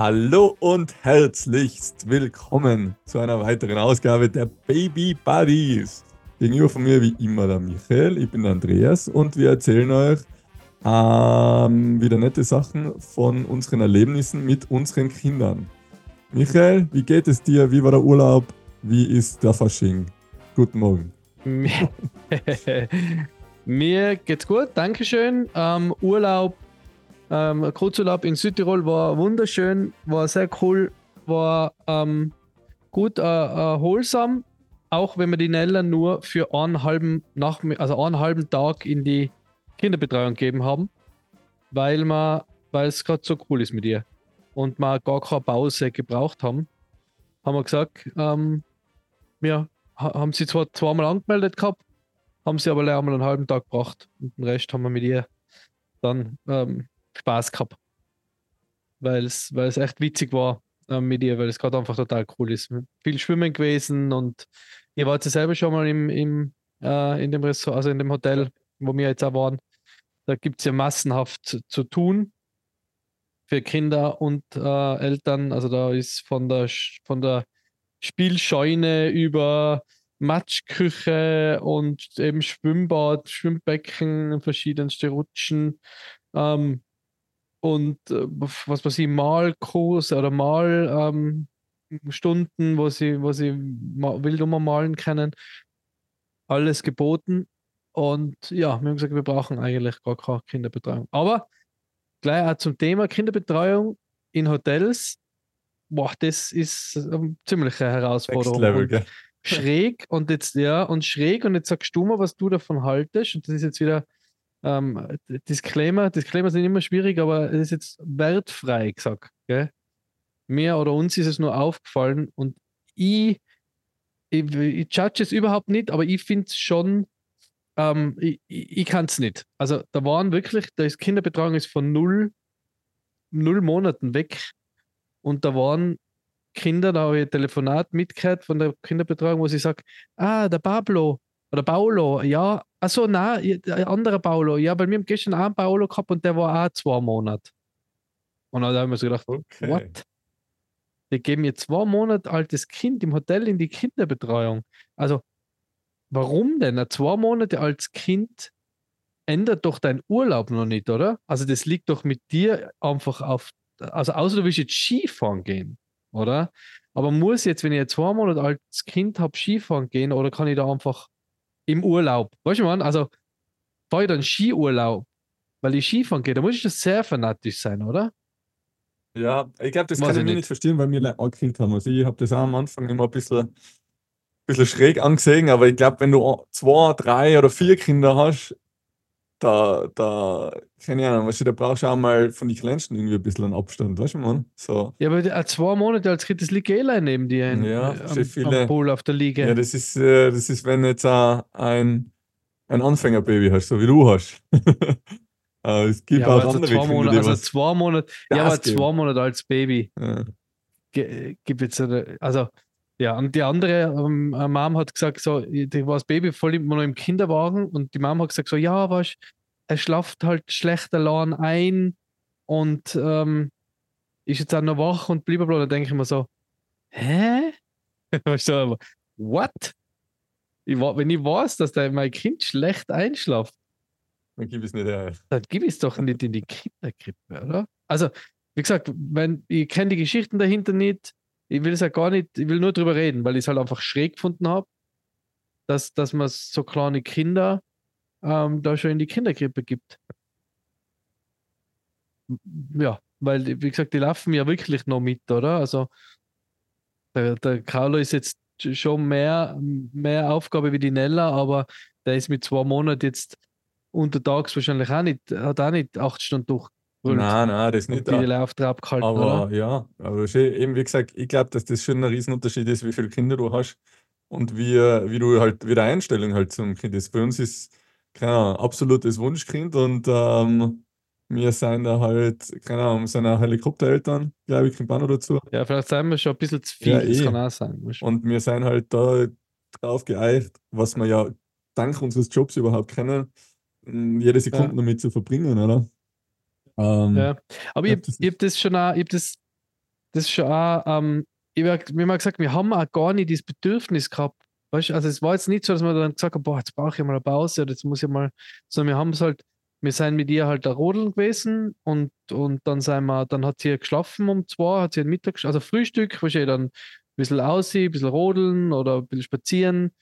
Hallo und herzlichst willkommen zu einer weiteren Ausgabe der Baby Buddies. Gegenüber von mir wie immer der Michael, ich bin der Andreas und wir erzählen euch ähm, wieder nette Sachen von unseren Erlebnissen mit unseren Kindern. Michael, wie geht es dir? Wie war der Urlaub? Wie ist der Fasching? Guten Morgen. Mir geht's gut, Dankeschön. Ähm, Urlaub, ähm, Kurzurlaub in Südtirol war wunderschön, war sehr cool, war ähm, gut äh, erholsam, auch wenn wir die Nella nur für einen halben, Nachmitt also einen halben Tag in die Kinderbetreuung gegeben haben, weil weil es gerade so cool ist mit ihr und wir gar keine Pause gebraucht haben, haben wir gesagt, ähm, ja, haben sie zwar zweimal angemeldet gehabt, haben sie aber einmal einen halben Tag gebracht und den Rest haben wir mit ihr dann ähm, Spaß gehabt. Weil es, weil es echt witzig war äh, mit ihr, weil es gerade einfach total cool ist. Viel Schwimmen gewesen und ihr wart ja selber schon mal im, im, äh, in dem Ressort, also in dem Hotel, wo wir jetzt auch waren. Da gibt es ja massenhaft zu, zu, tun für Kinder und äh, Eltern. Also da ist von der, von der Spielscheune über Matschküche und eben Schwimmbad, Schwimmbecken, verschiedenste Rutschen ähm, und äh, was weiß ich, Malkurs oder Malstunden, ähm, wo sie, wo sie wild malen können. Alles geboten. Und ja, wir haben gesagt, wir brauchen eigentlich gar keine Kinderbetreuung. Aber gleich auch zum Thema Kinderbetreuung in Hotels. Boah, das ist eine ziemliche Herausforderung. Level, gell? schräg und jetzt, ja, und schräg und jetzt sagst du mal, was du davon haltest. Und das ist jetzt wieder ähm, Disclaimer. Disclaimer sind immer schwierig, aber es ist jetzt wertfrei gesagt. Gell? Mir oder uns ist es nur aufgefallen und ich, ich, ich judge es überhaupt nicht, aber ich finde es schon, ähm, ich, ich kann es nicht. Also da waren wirklich, da ist Kinderbetreuung ist von null, null Monaten weg und da waren Kinder, da habe ich ein Telefonat mitgehört von der Kinderbetreuung, wo sie sagt, ah, der Pablo oder Paolo, ja, achso, nein, ein anderer Paolo, ja, bei mir haben gestern auch einen Paolo gehabt und der war auch zwei Monate. Und dann haben wir so gedacht, okay. what? Die geben mir zwei Monate altes Kind im Hotel in die Kinderbetreuung. Also, warum denn? Ein zwei Monate altes Kind ändert doch dein Urlaub noch nicht, oder? Also, das liegt doch mit dir einfach auf, also außer du willst jetzt Skifahren gehen oder? Aber muss jetzt, wenn ich ein zwei Monate altes Kind habe, Skifahren gehen oder kann ich da einfach im Urlaub? Weißt du, man, also fahre ich dann Skiurlaub, weil ich Skifahren gehe, da muss ich das sehr fanatisch sein, oder? Ja, ich glaube, das Weiß kann ich, nicht. nicht verstehen, weil wir ein Kind haben. Also ich habe das auch am Anfang immer ein bisschen, ein bisschen schräg angesehen, aber ich glaube, wenn du zwei, drei oder vier Kinder hast, da, da, keine Ahnung, weißt du, da brauchst du auch mal von den Kleinsten irgendwie ein bisschen einen Abstand, weißt du, man? So. Ja, aber äh, zwei Monate als das liegt eh neben dir ein, ja, äh, am, viele, am Pool auf der Liege. Ja, das ist, äh, das ist, wenn jetzt auch ein, ein Anfängerbaby hast, so wie du hast. aber es gibt ja, auch also andere zwei Monate, Kinder, also zwei Monate, ja, aber zwei Monate als Baby. Ja. Gibt jetzt, also, ja, und die andere ähm, Mom hat gesagt, so, die war das Baby voll immer noch im Kinderwagen und die Mom hat gesagt, so, ja, was, er schlaft halt schlecht allein ein und ähm, ist jetzt auch noch wach und blablabla. Da denke ich mir so, hä? so, what? Ich, wenn ich weiß, dass der, mein Kind schlecht einschlaft, dann gib es nicht her. Dann gib es doch nicht in die Kinderkrippe, oder? Also, wie gesagt, wenn, ich kenne die Geschichten dahinter nicht, ich will es ja gar nicht, ich will nur drüber reden, weil ich es halt einfach schräg gefunden habe, dass, dass man so kleine Kinder ähm, da schon in die Kinderkrippe gibt. Ja, weil, wie gesagt, die laufen ja wirklich noch mit, oder? Also, der, der Carlo ist jetzt schon mehr, mehr Aufgabe wie die Nella, aber der ist mit zwei Monaten jetzt untertags wahrscheinlich auch nicht, hat auch nicht acht Stunden durch Nein, nein, das nicht. Die Lauftrab abgehalten, aber oder? ja, aber eben wie gesagt, ich glaube, dass das schon ein Riesenunterschied ist, wie viele Kinder du hast und wie, wie du halt, wie die Einstellung halt zum Kind ist. Bei uns ist, keine Ahnung, absolutes Wunschkind und ähm, wir sind da halt, keine Ahnung, sind auch Helikoptereltern, glaube ich, kommt auch noch dazu. Ja, vielleicht sind wir schon ein bisschen zu viel, ja, das eh. kann auch sein. Und wir sind halt da drauf geeicht, was wir ja dank unseres Jobs überhaupt kennen, jede Sekunde ja. damit zu verbringen, oder? Ähm, ja. Aber ich, ich habe das schon auch, ich habe das das schon auch, ähm, ich hab, mir mal gesagt, wir haben auch gar nicht das Bedürfnis gehabt. Weißt, also es war jetzt nicht so, dass wir dann gesagt haben, boah, jetzt brauche ich mal eine Pause oder jetzt muss ich mal, sondern wir haben es halt, wir sind mit ihr halt da rodeln gewesen und, und dann sind wir, dann hat sie geschlafen um zwei, hat sie ein Mittag, also Frühstück, wahrscheinlich dann ein bisschen aussehen, ein bisschen rodeln oder ein bisschen spazieren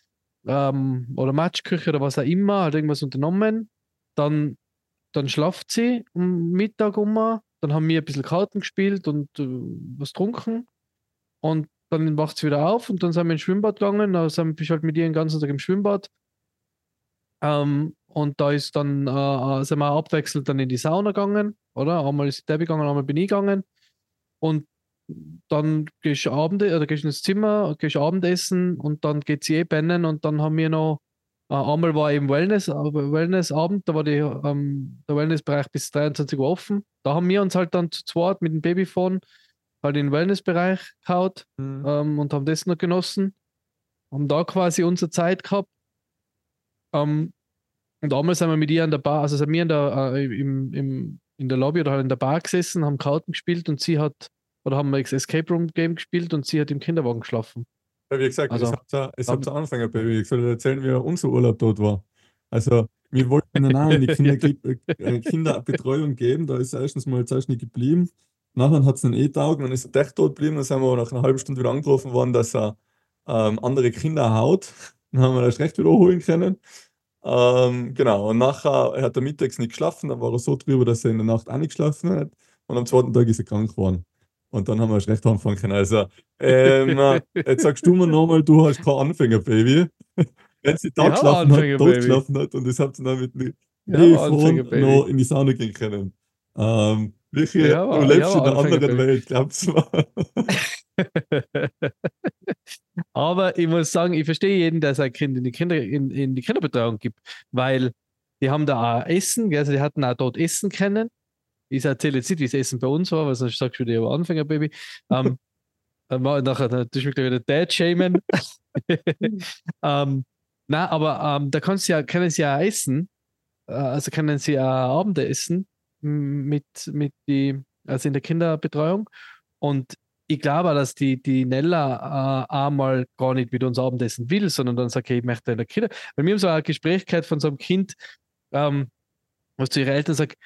ähm, oder Matschküche oder was auch immer, halt irgendwas unternommen. Dann, dann schlaft sie um Mittag um, dann haben wir ein bisschen Karten gespielt und äh, was getrunken und dann wacht sie wieder auf und dann sind wir ins Schwimmbad gegangen. Da sind wir halt mit ihr den ganzen Tag im Schwimmbad. Ähm, und da ist dann, äh, äh, sind wir abwechselnd dann in die Sauna gegangen, oder? Einmal ist Debbie gegangen, einmal bin ich gegangen. Und dann gehst du Abend, oder gehst ins Zimmer, gehst Abendessen und dann geht sie eh pennen und dann haben wir noch, äh, einmal war eben Wellness, äh, Wellnessabend, da war die, ähm, der Wellnessbereich bis 23 Uhr offen. Da haben wir uns halt dann zu zweit mit dem Babyphone halt in den Wellnessbereich gehaut mhm. ähm, und haben das noch genossen. Haben da quasi unsere Zeit gehabt. Ähm, und einmal sind wir mit ihr an der Bar, also sind wir in der, äh, im, im, in der Lobby oder halt in der Bar gesessen, haben Karten gespielt und sie hat, oder haben wir Escape Room Game gespielt und sie hat im Kinderwagen geschlafen. Ja, wie gesagt, also, ich habe zu Anfang, Baby. Ich soll erzählen, wie unser Urlaub dort war. Also, wir wollten ihnen auch in die Kinder, äh, Kinderbetreuung geben, da ist erstens mal zuerst nicht geblieben. Nachher hat es einen eh taugen, dann ist er echt tot geblieben. Dann sind wir nach einer halben Stunde wieder angerufen worden, dass er ähm, andere Kinder haut. Dann haben wir das recht wieder holen können. Ähm, genau, und nachher hat er mittags nicht geschlafen, dann war er so drüber, dass er in der Nacht auch nicht geschlafen hat. Und am zweiten Tag ist er krank geworden. Und dann haben wir das recht anfangen können. Also, ähm, jetzt sagst du mir nochmal, du hast kein Anfänger-Baby. Wenn sie da geschlafen hat, dort geschlafen hat und das habt ihr dann mit einem ja, noch in die Sauna gehen können. Ähm, Michi, ja, du lebst in einer anderen Welt, glaubst du mal. Aber ich muss sagen, ich verstehe jeden, der sein Kind in die, Kinder, in, in die Kinderbetreuung gibt, weil die haben da auch Essen, also die hatten auch dort Essen kennen. Ich erzähle jetzt nicht, wie das Essen bei uns war, weil sonst sagst du wieder über Anfängerbaby. Ähm, dann nachher natürlich mich wieder Dad shamen. um, na, aber um, da kannst du ja, können sie ja essen, äh, also können sie ja Abendessen mit, mit die, also in der Kinderbetreuung. Und ich glaube, dass die, die Nella äh, einmal gar nicht mit uns Abendessen will, sondern dann sagt, okay, ich möchte in der Kinder. Bei mir haben so ein Gespräch gehört von so einem Kind, ähm, was zu ihren Eltern sagt,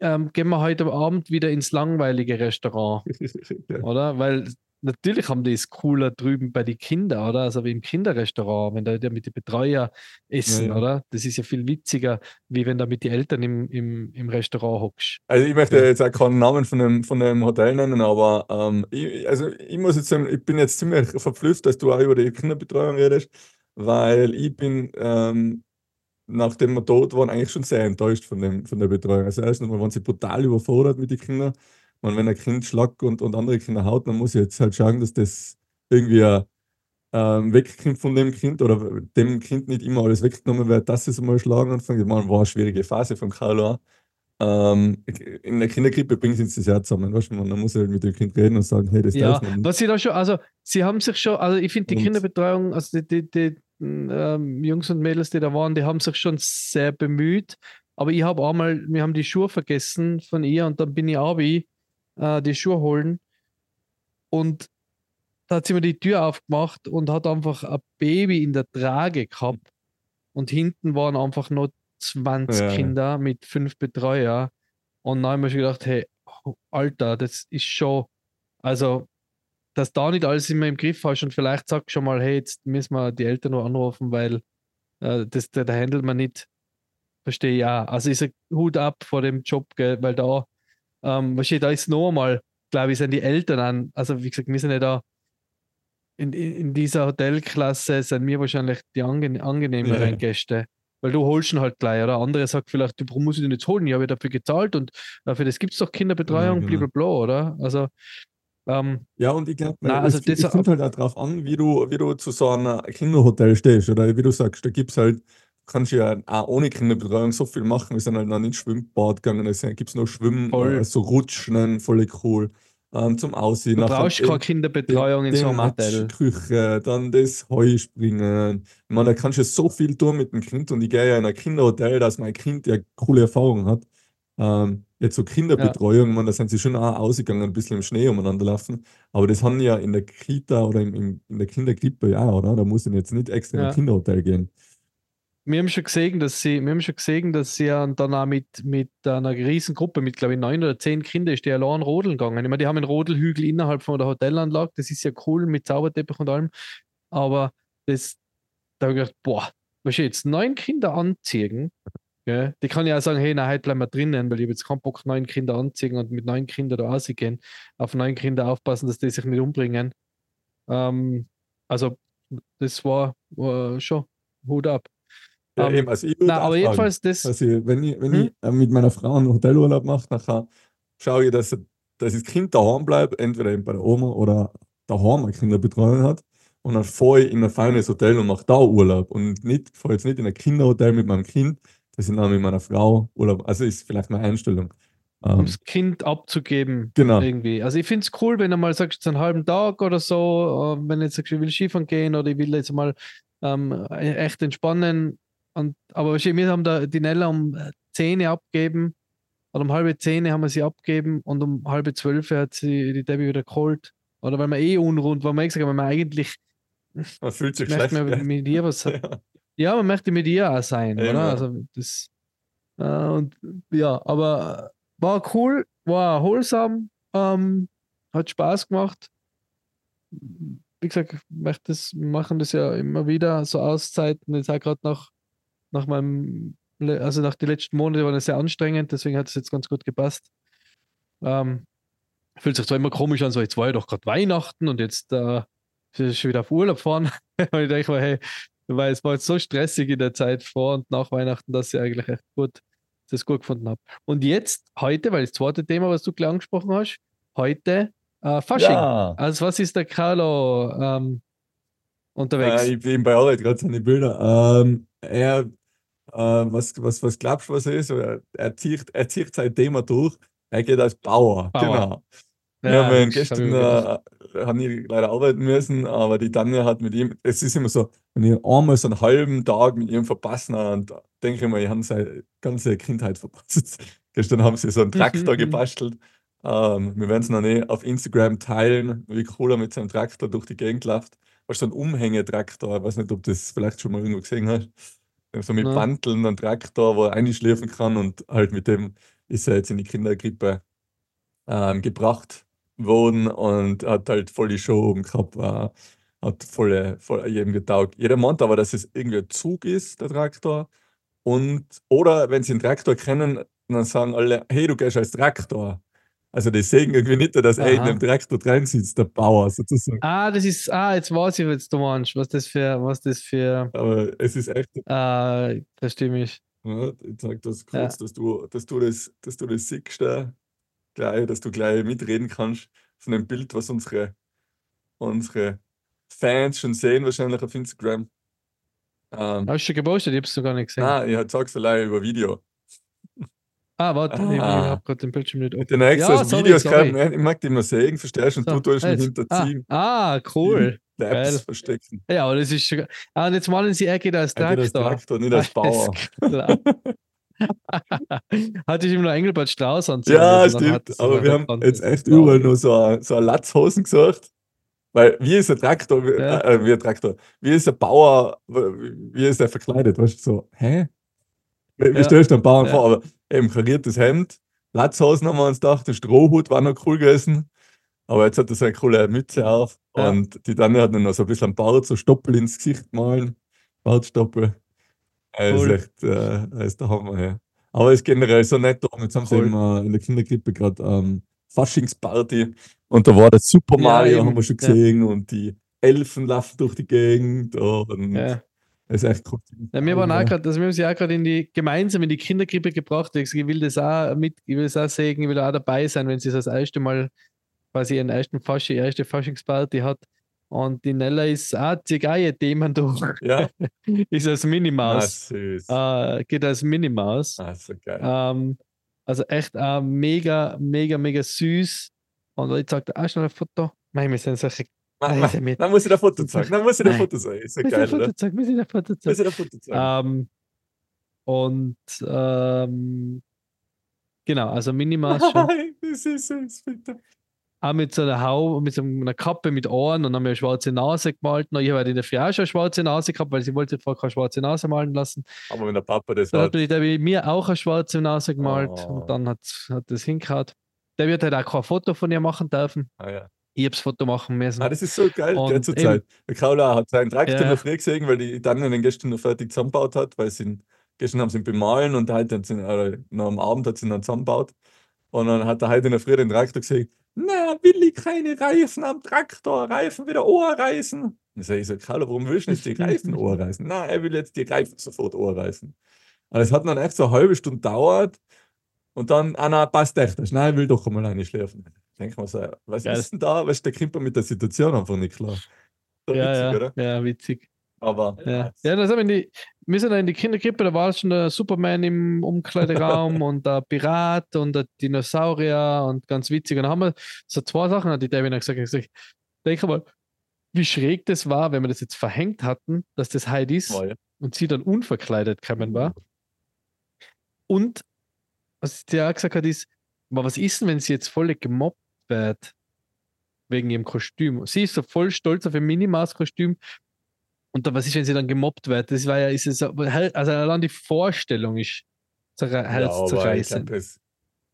ähm, gehen wir heute Abend wieder ins langweilige Restaurant. Oder? Weil natürlich haben die es cooler drüben bei den Kindern, oder? Also wie im Kinderrestaurant, wenn da mit den Betreuer essen, ja, ja. oder? Das ist ja viel witziger, wie wenn da mit den Eltern im, im, im Restaurant hockst. Also ich möchte ja. jetzt auch keinen Namen von dem, von dem Hotel nennen, aber ähm, ich, also ich muss jetzt sagen, ich bin jetzt ziemlich verpflichtet, dass du auch über die Kinderbetreuung redest, weil ich bin ähm, nachdem wir dort waren, eigentlich schon sehr enttäuscht von, dem, von der Betreuung. Also erstens mal waren sie brutal überfordert mit den Kindern. Und wenn ein Kind schlagt und, und andere Kinder haut, dann muss ich jetzt halt schauen, dass das irgendwie ähm, wegkommt von dem Kind oder dem Kind nicht immer alles weggenommen wird, dass es mal schlagen anfängt. Ich meine, war eine schwierige Phase von Carlo. Ähm, in der Kinderkrippe bringt sie das ja zusammen. Weißt du? Man muss halt mit dem Kind reden und sagen, hey, das ja, darf man was sie da schon, also sie haben sich schon, also ich finde die und, Kinderbetreuung, also die, die, die ähm, Jungs und Mädels, die da waren, die haben sich schon sehr bemüht. Aber ich habe einmal, wir haben die Schuhe vergessen von ihr und dann bin ich auch wie äh, die Schuhe holen. Und da hat sie mir die Tür aufgemacht und hat einfach ein Baby in der Trage gehabt. Und hinten waren einfach nur 20 ja. Kinder mit fünf Betreuer. Und dann habe ich mir schon gedacht, hey, Alter, das ist schon, also, dass da nicht alles immer im Griff hast und vielleicht sagst schon mal, hey, jetzt müssen wir die Eltern noch anrufen, weil äh, das, da, handelt man nicht. Verstehe ja. Also ist ein Hut ab vor dem Job, gell, weil da ähm, wahrscheinlich da ist noch einmal, glaube ich, sind die Eltern an. Also, wie gesagt, wir sind ja da in, in dieser Hotelklasse, sind wir wahrscheinlich die ange angenehmeren ja. Gäste. Weil du holst ihn halt gleich, oder? Andere sagt vielleicht, warum muss ich den jetzt holen? Ich habe ja dafür gezahlt und dafür das gibt es doch Kinderbetreuung, ja, genau. blablabla, oder? Also, ähm, ja, und ich glaube, also es, es kommt halt auch darauf an, wie du, wie du zu so einem Kinderhotel stehst, oder wie du sagst, da gibt es halt kannst ja auch ohne Kinderbetreuung so viel machen. Wir sind halt noch ins Schwimmbad gegangen, da gibt es noch Schwimmen, äh, so Rutschen, voll cool. Ähm, zum Aussehen. Du brauchst keine Kinderbetreuung in so einem Hotel. Küche, dann das Heuspringen. Ich meine, da kannst du so viel tun mit dem Kind und ich gehe ja in ein Kinderhotel, dass mein Kind ja coole Erfahrungen hat. Ähm, jetzt so Kinderbetreuung, man, da sind sie schon auch ausgegangen, ein bisschen im Schnee umeinander laufen. Aber das haben ja in der Kita oder im, im, in der Kinderkrippe ja, oder? Da muss ich jetzt nicht extra in Ja. ein Kinderhotel gehen. Wir haben schon gesehen, dass sie, wir haben schon gesehen, dass sie ja dann auch mit, mit einer riesen Gruppe, mit glaube ich neun oder zehn Kindern, ist die allein rodeln gegangen. Ich meine, die haben einen Rodelhügel innerhalb von der Hotelanlage, das ist ja cool mit Zauberteppich und allem. Aber das, da habe ich gedacht, boah, was jetzt neun Kinder anziehen, gell? die kann ja auch sagen, hey, nein, heute bleiben wir drinnen, weil ich habe jetzt keinen Bock, neun Kinder anziehen und mit neun Kindern da rausgehen, auf neun Kinder aufpassen, dass die sich nicht umbringen. Ähm, also, das war, war schon Hut ab. Ja, Ähm, eben, also ich Na, auch aber jedenfalls das. Also, wenn ich, wenn Hm? ich äh, mit meiner Frau einen Hotelurlaub mache, nachher schaue ich, dass, dass das Kind daheim bleibt, entweder eben bei der Oma oder daheim eine Kinderbetreuung hat. Und dann fahre ich in ein feines Hotel und mache da Urlaub. Und nicht, fahre jetzt nicht in ein Kinderhotel mit meinem Kind, das ist dann mit meiner Frau Urlaub. Also ist vielleicht meine Einstellung. um Ähm, das Kind abzugeben. Genau. Irgendwie. Also ich finde es cool, wenn du mal sagst, einen halben Tag oder so, äh, wenn du jetzt sagst, ich will Skifahren gehen oder ich will jetzt mal ähm, echt entspannen. Und, aber wir haben da die Nella um 10 Uhr abgeben oder um halbe 10 haben wir sie abgeben und um halbe 12 hat sie die Debbie wieder geholt. Oder weil wir eh unrund waren, wir gesagt haben, wir eigentlich man fühlt sich schlecht. gell? mit ihr was Ja. Ja, man möchte mit ihr auch sein, Eben, oder? ja. Also das äh, und ja, aber äh, war cool, war erholsam, ähm, hat Spaß gemacht. Wie gesagt, ich möchte das, wir machen das ja immer wieder, so Auszeiten, jetzt auch gerade nach, nach meinem, also nach den letzten Monaten waren es sehr anstrengend, deswegen hat es jetzt ganz gut gepasst. Ähm, fühlt sich zwar immer komisch an, so jetzt war ja doch gerade Weihnachten und jetzt äh, ist schon wieder auf Urlaub fahren. und ich denke mir, hey, weil es war jetzt so stressig in der Zeit vor und nach Weihnachten, dass ich eigentlich echt gut, das gut gefunden habe. Und jetzt, heute, weil das zweite Thema, was du gleich angesprochen hast, heute äh, Fasching. Ja. Also was ist der Carlo ähm, unterwegs? Äh, ich bin bei Arbeit gerade seine Bilder. Ähm, er, äh, was, was, was glaubst du, was er ist? Er, er, zieht, er zieht sein Thema durch. Er geht als Bauer. Bauer. Genau. Wir das hab ich gestern mir äh, haben ich leider arbeiten müssen, aber die Tanja hat mit ihm, es ist immer so, wenn ich einmal so einen halben Tag mit ihm verpassen und denke ich mal, ich habe seine ganze Kindheit verpasst. Gestern haben sie so einen Traktor Mhm. gebastelt. Ähm, wir werden es noch nicht auf Instagram teilen, wie cool er mit seinem Traktor durch die Gegend läuft. Was so ein Umhängetraktor, ich weiß nicht, ob du das vielleicht schon mal irgendwo gesehen hast. So mit Nein. Banteln, ein Traktor, wo er einschläfen kann und halt mit dem ist er jetzt in die Kinderkrippe ähm, gebracht worden und hat halt voll die Show oben gehabt, äh, hat voll, voll jedem getaugt. Jeder meint aber, dass es irgendwie ein Zug ist, der Traktor. Und, oder wenn sie einen Traktor kennen, dann sagen alle, hey, du gehst als Traktor. Also die sehen irgendwie nicht, dass er in dem Traktor drin sitzt, der Bauer sozusagen. Ah, das ist, ah, jetzt weiß ich, was du meinst, was das für, was das für, Aber es ist echt, äh, das stimme ich. ja, ich sag das Ja. kurz, dass, du, dass, du das, dass du das siehst, da, gleich, dass du gleich mitreden kannst von dem Bild, was unsere, unsere Fans schon sehen, wahrscheinlich auf Instagram. Ähm, Hast du schon gepostet? Ich hab's noch gar nicht gesehen. nein, ich sag's allein über Video. Ah, warte, ich, ich Ah. hab gerade den Bildschirm nicht Mit den extra Ja, Videos sorry. gehabt, ich mag die immer sehen, verstehst du? Und So, du tust mich hinterziehen. Ah, ah, cool. Labs verstecken. Ja, aber das ist schon. Ah, und jetzt malen sie, geht als Er geht als Traktor. Traktor, nicht als Bauer. Hatte ich ihm noch Engelbert Strauß anziehen Ja, hat stimmt. Aber wir haben jetzt echt überall nur so, ein- so Latzhosen gesucht. Weil, wie ist ein Traktor, wie, Ja. äh, wie ein Traktor, wie ist ein Bauer, wie ist der verkleidet? Weißt du, so, hä? Wie, Ja. stellst du einen Bauern Ja. vor? Aber eben kariertes Hemd, Latzhosen haben wir uns gedacht, der Strohhut war noch cool gewesen. Aber jetzt hat er so eine coole Mütze auf Ja. und die Tanja hat dann noch so ein bisschen einen Bart, so Stoppel ins Gesicht malen. Bartstoppel. Er ist Cool. echt, äh, ist der Hammer, ja. Aber es ist generell so nett. Und jetzt haben sie Cool. eben äh, in der Kinderkrippe gerade ähm, Faschingsparty und da war der Super Ja, Mario, eben. haben wir schon Ja. gesehen, und die Elfen laufen durch die Gegend und Ja. es ist echt cool. Ja, wir waren auch Ja. gerade, also wir haben sie auch gerade in die gemeinsam in die Kinderkrippe gebracht. Ich, will das auch mit, ich will das auch sehen, ich will auch dabei sein, wenn sie das erste Mal quasi ihren ersten Faschi, ihre erste Faschingsparty hat. Und die Nella ist auch, zieht auch ihr Themen durch. Ja, ist als Minimaus. süß. Äh, geht als Minimaus. Ah, so geil. Ähm, also echt äh, mega, mega, mega süß. Und ich sagte, ah, schnell ein Foto. Nein, wir sind solche. Ma, Nein, ma, ist er mit. dann muss ich ein Foto zeigen. Dann muss ich ein. Foto zeigen. Ist ja geil, ein Foto zeigen, wir sind ein Foto Muss zeigen. ich ein Foto zeigen. Ähm, und ähm, Genau, also Minimaß schon. Nein, das ist es, bitte. Auch mit so einer Hau, mit so einer Kappe mit Ohren und haben mir eine schwarze Nase gemalt. Und ich habe in der Früh auch schon eine schwarze Nase gehabt, weil sie wollte vorher keine schwarze Nase malen lassen. Aber wenn der Papa das Dann hat. hat mir der auch eine schwarze Nase gemalt Oh. und dann hat, hat das hingehauen. Der wird halt auch kein Foto von ihr machen dürfen. Ah, ja. Ich habe das Foto machen müssen. ah, das ist so geil, Und gell, zur Zeit. Der Kaula hat seinen Traktor Ja. der Früh gesehen, weil die Daniel den gestern noch fertig zusammengebaut hat, weil sie ihn, gestern haben sie ihn bemalen und heute hat sie ihn, noch am Abend hat sie ihn dann zusammengebaut. Und dann hat er heute in der Früh den Traktor gesehen, na, will ich keine Reifen am Traktor, Reifen wieder Ohrreißen. Ich so, Kaula, warum willst du jetzt die Reifen Ohrreißen? Na, er will jetzt die Reifen sofort Ohrreißen. Und es hat dann echt so eine halbe Stunde gedauert und dann, ah na, passt echt, nein, ich will doch einmal eine schlafen. Denk mal so, was Geil. ist denn da? Weißt du, der kommt mit der Situation einfach nicht klar. So ja, witzig, ja, oder? ja, witzig. Aber Ja, ja das haben wir, in die, wir sind in die Kinderkrippe, da war schon der Superman im Umkleideraum und der Pirat und der Dinosaurier und ganz witzig. Und dann haben wir so zwei Sachen, hat die Devin gesagt. Ich gesagt, denk mal, wie schräg das war, wenn wir das jetzt verhängt hatten, dass das Heidi ist ja. und sie dann unverkleidet gekommen war. Und was der auch gesagt hat, ist, aber was ist denn, wenn sie jetzt voll gemobbt wird wegen ihrem Kostüm? Sie ist so voll stolz auf ihr Minimaß-Kostüm. Und dann, was ist, wenn sie dann gemobbt wird? Das war ja, ist es, so- also allein die Vorstellung ist Ja, ich herzzerreißend. das-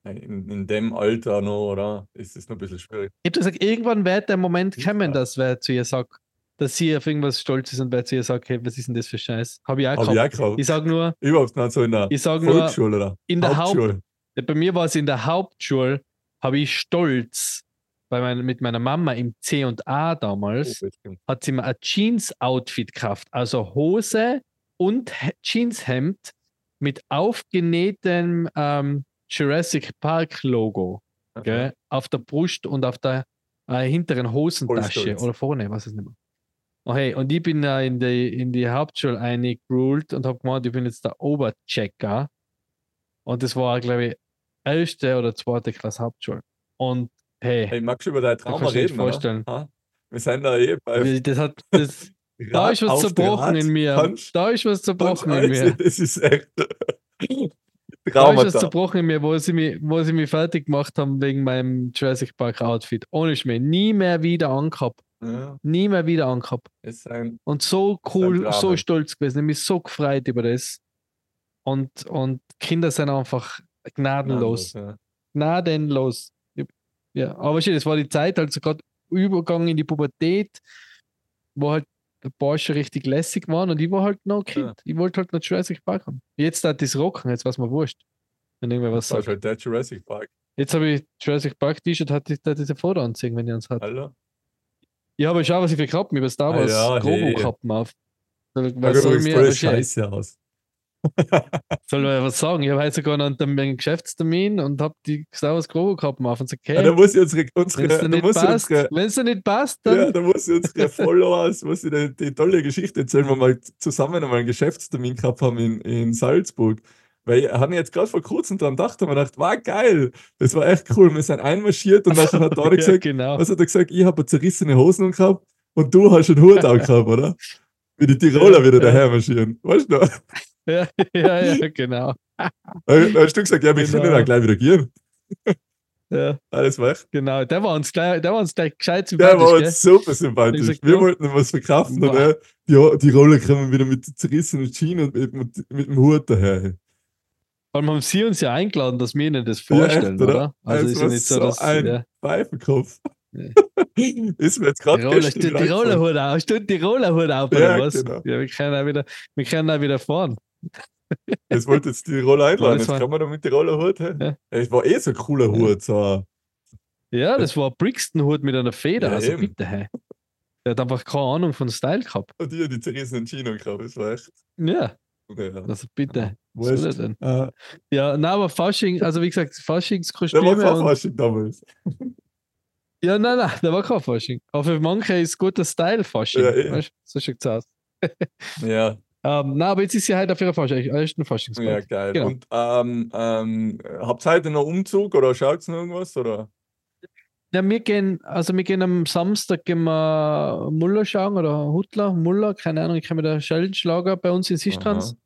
in, in dem Alter noch, oder? Ist es noch ein bisschen schwierig. Ich habe gesagt, irgendwann wird der Moment Ja. kommen, dass wer zu ihr sagt, dass sie auf irgendwas stolz ist und wer zu ihr sagt, hey, was ist denn das für Scheiß? Habe ich auch Habe ich gehabt. auch gehabt. Ich sage nur, Überhaupt nicht so in der ich sage nur, Volksschule oder in der Haupt, Hauptschule. bei mir war es in der Hauptschule, habe ich stolz, bei mein, mit meiner Mama im C und A damals, Oh, hat sie mir ein Jeans-Outfit gekauft. Also Hose und He- Jeanshemd mit aufgenähtem ähm, Jurassic Park-Logo gell, auf der Brust und auf der äh, hinteren Hosentasche oder vorne, was es nicht mehr. Oh, hey, und ich bin da in die, in die Hauptschule eingerullt und habe gemeint, ich bin jetzt der Oberchecker. Und das war, glaube ich, erste oder zweite Klasse Hauptschule. Und hey, Hey, magst du über dein Trauma reden? nicht vorstellen. Wir sind da eh bei Das hat, das, da ist was zerbrochen in mir. Kannst- Da ist was zerbrochen in mir. Das ist echt. Da ist was Traumata. zerbrochen in mir, wo sie, mich, wo sie mich fertig gemacht haben wegen meinem Jurassic Park Outfit. Ohne Schmäh. Nie mehr wieder angehabt. Ja, Nie mehr wieder angehabt. Und so cool, so stolz gewesen. Ich mich so gefreut über das. Und, und Kinder sind einfach gnadenlos. Ja. Gnadenlos. Ja, aber schön, das war die Zeit, also gerade Übergang in die Pubertät, wo halt der Porsche richtig lässig waren und ich war halt noch Kind. Ja. Ich wollte halt noch Jurassic Park haben. Jetzt hat das rocken, jetzt weiß mir wurscht. Wenn irgendwer was sagt. halt der Jurassic Park. Jetzt habe ich Jurassic Park T-Shirt, hat ich da diese Foto anziehen, wenn ich eins hat. Alter. Ich habe schon, was ich für Kappen über Star Ah Wars ja, hey. Grobo-Kappen auf. Da was soll übrigens voll was, scheiße aus. soll mir was sagen? Ich habe heute sogar noch einen Termin- Geschäftstermin und habe die Star Wars Grobo-Kappen auf und sage, Ja, da okay, muss ich unsere, wenn unsere, dir wenn es dir nicht passt, dann ja, da muss ich unsere Followers, muss ich die, die tolle Geschichte erzählen, wo wir zusammen einmal einen Geschäftstermin gehabt haben in, in Salzburg. Weil ich habe jetzt gerade vor kurzem dran gedacht und mir gedacht, war geil, das war echt cool. Wir sind einmarschiert und dann hat Dori ja, gesagt, genau. was hat er gesagt? Ich habe zerrissene Hosen gehabt und du hast einen Hut auch gehabt, oder? Wie die Tiroler wieder Ja. daher marschieren. Weißt du noch? Ja, ja, ja, genau. Da da hast du gesagt, ja, wir Genau. können auch gleich wieder gehen. Ja, war echt. genau. Der war uns gleich, der war uns gleich gescheit Der sympathisch, war gell? uns super sympathisch. Sag, Wir ja. wollten was verkaufen und er, die, die Roller kommen wieder mit zerrissenen Jeans und mit, mit, mit dem Hut daher. Vor allem haben sie uns ja eingeladen, dass wir ihnen das Ja, echt, vorstellen, oder? oder? Also Es ist ja war nicht so, so dass. ein ja. Pfeifenkopf. Ja. Ist mir jetzt gerade Tiroler, die. Rollerhut auf, steht die Rollerhut auf, Ja, oder was? genau. Ja, wir können auch wieder, wir können auch wieder fahren. Jetzt wollte jetzt die Roller einladen. das Jetzt kann man da mit die Rollerhut. Hey? Ja. Es war eh so ein cooler Ja. Hut. So. Ja, das war ein Brixton-Hut mit einer Feder, Ja, also eben. bitte, hey. Der hat einfach keine Ahnung von Style gehabt. Und die, die zerrissenen Jeans gehabt. Das war echt. Ja, Ja. also bitte. Was soll er denn? Ah, Ja, na, aber Fasching, also wie gesagt, der war Faschingskostüme. kein Fasching damals. ja, nein, nein, der war kein Fasching. Aber für manche ist guter Style Fasching. Ja, weißt, du? so schaut's aus. Ja, Ähm, na, aber jetzt ist sie halt auf ihrer Fasching, ersten ja Faschingsparty. geil. Genau. Und ähm, ähm, habt ihr heute noch Umzug oder schaut noch irgendwas? Oder? Ja, wir gehen, also wir gehen am Samstag gehen wir Muller schauen oder Hutler, Muller, keine Ahnung, ich kenne mir der Schellenschlager bei uns in Sistrans. Aha.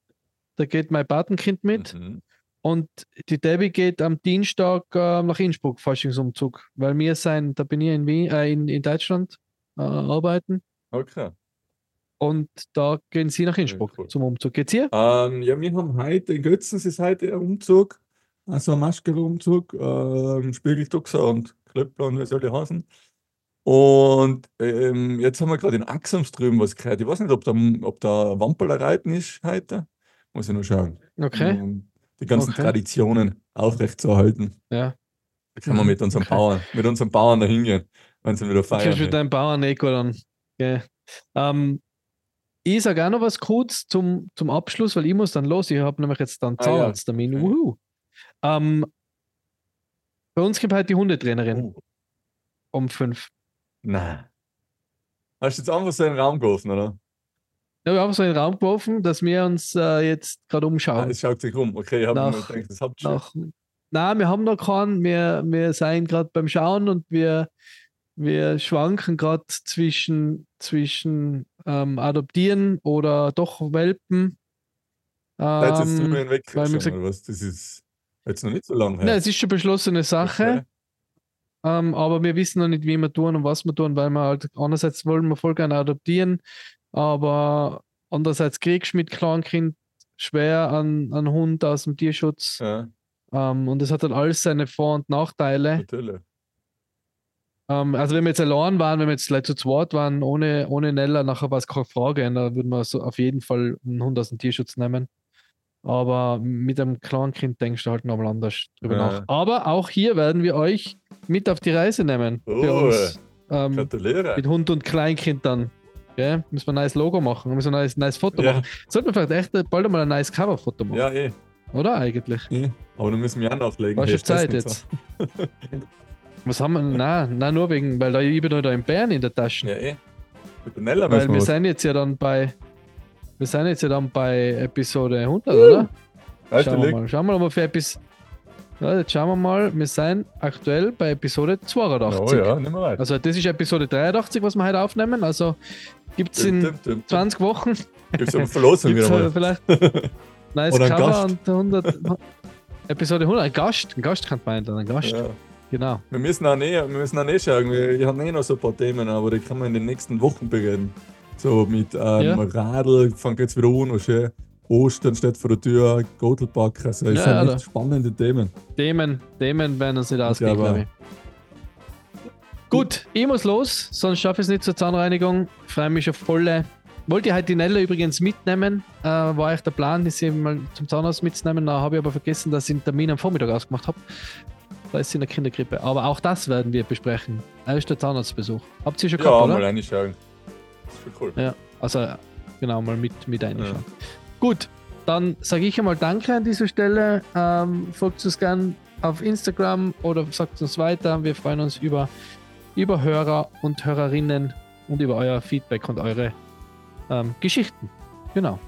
Da geht mein Patenkind mit. Mhm. und die Debbie geht am Dienstag äh, nach Innsbruck, Faschingsumzug, weil wir sein, da bin ich in, Wien, äh, in, in Deutschland äh, arbeiten Okay. Und da gehen sie nach Innsbruck cool. zum Umzug. Geht's ihr? Ähm, ja, wir haben heute in Götzens ist heute ein Umzug, also ein Maschkel-Umzug, ähm, Spiegeltuxer und Klöppler und wie soll die heißen. Und ähm, jetzt haben wir gerade in Axams drüben was gehört. Ich weiß nicht, ob da, ob da Wamperler Reiten ist heute. Muss ich noch schauen. Okay. Um die ganzen Okay. Traditionen aufrechtzuerhalten. Ja. Da können wir mit unseren Okay. Bauern, mit unseren Bauern da hingehen, wenn sie wieder feiern. mit deinem Bauern Eko dann. Okay. Ähm, ich sage auch noch was kurz zum, zum Abschluss, weil ich muss dann los. Ich habe nämlich jetzt dann Ah, ja. Zahnarzttermin. Wuhu. Ähm, bei uns gibt heute die Hundetrainerin Oh, um fünf. nein. Hast du jetzt einfach so in den Raum geworfen, oder? Ja, wir haben so in den Raum geworfen, dass wir uns äh, jetzt gerade Ah, umschauen. es schaut sich um. Okay, ich habe mir Nach- gedacht, das habt ihr schon. Nach, nein, wir haben noch keinen. Wir, wir sind gerade beim Schauen und wir, wir schwanken gerade zwischen, zwischen ähm, Adoptieren oder doch Welpen. Da Ähm, hinweg weil wir schon, gesagt- oder was? Das ist jetzt noch nicht so lange nein, her. es ist schon beschlossene Sache, ähm, aber wir wissen noch nicht, wie wir tun und was wir tun, weil wir halt einerseits wollen wir voll gerne adoptieren, aber andererseits kriegst du mit Kleinkind schwer an einen Hund aus dem Tierschutz. Ja, Ähm, und es hat dann alles seine Vor- und Nachteile. natürlich. Ähm, also wenn wir jetzt allein waren, wenn wir jetzt zu zweit waren, ohne, ohne Nella, nachher war es keine Frage, da würden wir so auf jeden Fall einen Hund aus dem Tierschutz nehmen. Aber mit einem kleinen Kind denkst du halt nochmal anders drüber Ja. nach. Aber auch hier werden wir euch mit auf die Reise nehmen. Für Oh, uns. Ähm, Gratuliere. mit Hund und Kleinkind dann. Gell? Müssen wir ein neues Logo machen, müssen wir ein neues, neues Foto Ja. machen. Sollten wir vielleicht echt bald einmal ein neues Coverfoto machen, Ja, eh. oder eigentlich? eh. Aber dann müssen wir auch nachlegen. War schon Hey, stress Zeit jetzt. Was haben wir? Nein, nein, nur wegen, weil da ich bin noch da in Bern in der. Tasche. Ja, eh. Nella weil wir wir was. sind jetzt ja dann bei. Wir sind jetzt ja dann bei Episode 100, oder? Weißt du, Schauen wir mal. Schauen wir mal für Episode. Ja, jetzt schauen wir mal. Wir sind aktuell bei Episode 82. Oh ja, nicht mehr weit. Also das ist Episode 83, was wir heute aufnehmen. Also gibt es in stimmt, stimmt. 20 Wochen Gibt es eine Verlosung wieder mal. vielleicht neues Oder Cover und 100. Episode 100. Ein Gast. Ein Gast kann man einladen. Ein Gast. Ja. Genau. Wir müssen auch näher, wir müssen auch näher schauen. Wir, wir haben eh noch so ein paar Themen, aber die kann man in den nächsten Wochen bereden. So mit ähm, Ja. Radl, fängt jetzt wieder an, schön. Ostern steht vor der Tür, Gotelback. Also, es Ja, sind echt da. spannende Themen. Themen, Themen werden uns nicht ausgehen, glaube ich. Gut, ich muss los, sonst schaffe ich es nicht zur Zahnreinigung. Freue mich auf volle. Wollte ich heute die Nella übrigens mitnehmen, äh, war echt der Plan, die sie mal zum Zahnarzt mitzunehmen. Da habe ich aber vergessen, dass ich einen Termin am Vormittag ausgemacht habe. Da ist sie in der Kinderkrippe. Aber auch das werden wir besprechen. Erster Zahnarztbesuch. Habt ihr schon gehabt, Ja, oder? mal reinschauen. Das ist cool. Ja, also genau, mal mit, mit einschauen. Gut, dann sage ich einmal Danke an dieser Stelle. Ähm, folgt uns gern auf Instagram oder sagt uns weiter. Wir freuen uns über, über Hörer und Hörerinnen und über euer Feedback und eure ähm, Geschichten. Genau.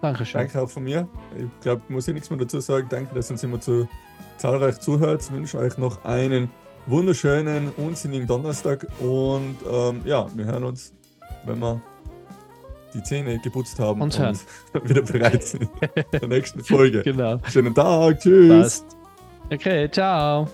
Dankeschön. Danke auch von mir. Ich glaube, muss ich nichts mehr dazu sagen. Danke, dass ihr uns immer zu zahlreich zuhört. Wünsche euch noch einen wunderschönen, unsinnigen Donnerstag und ähm, ja, wir hören uns, wenn wir die Zähne geputzt haben und hören. wieder bereit sind für die nächste Folge. Genau. Schönen Tag, tschüss. Passt. Okay, ciao.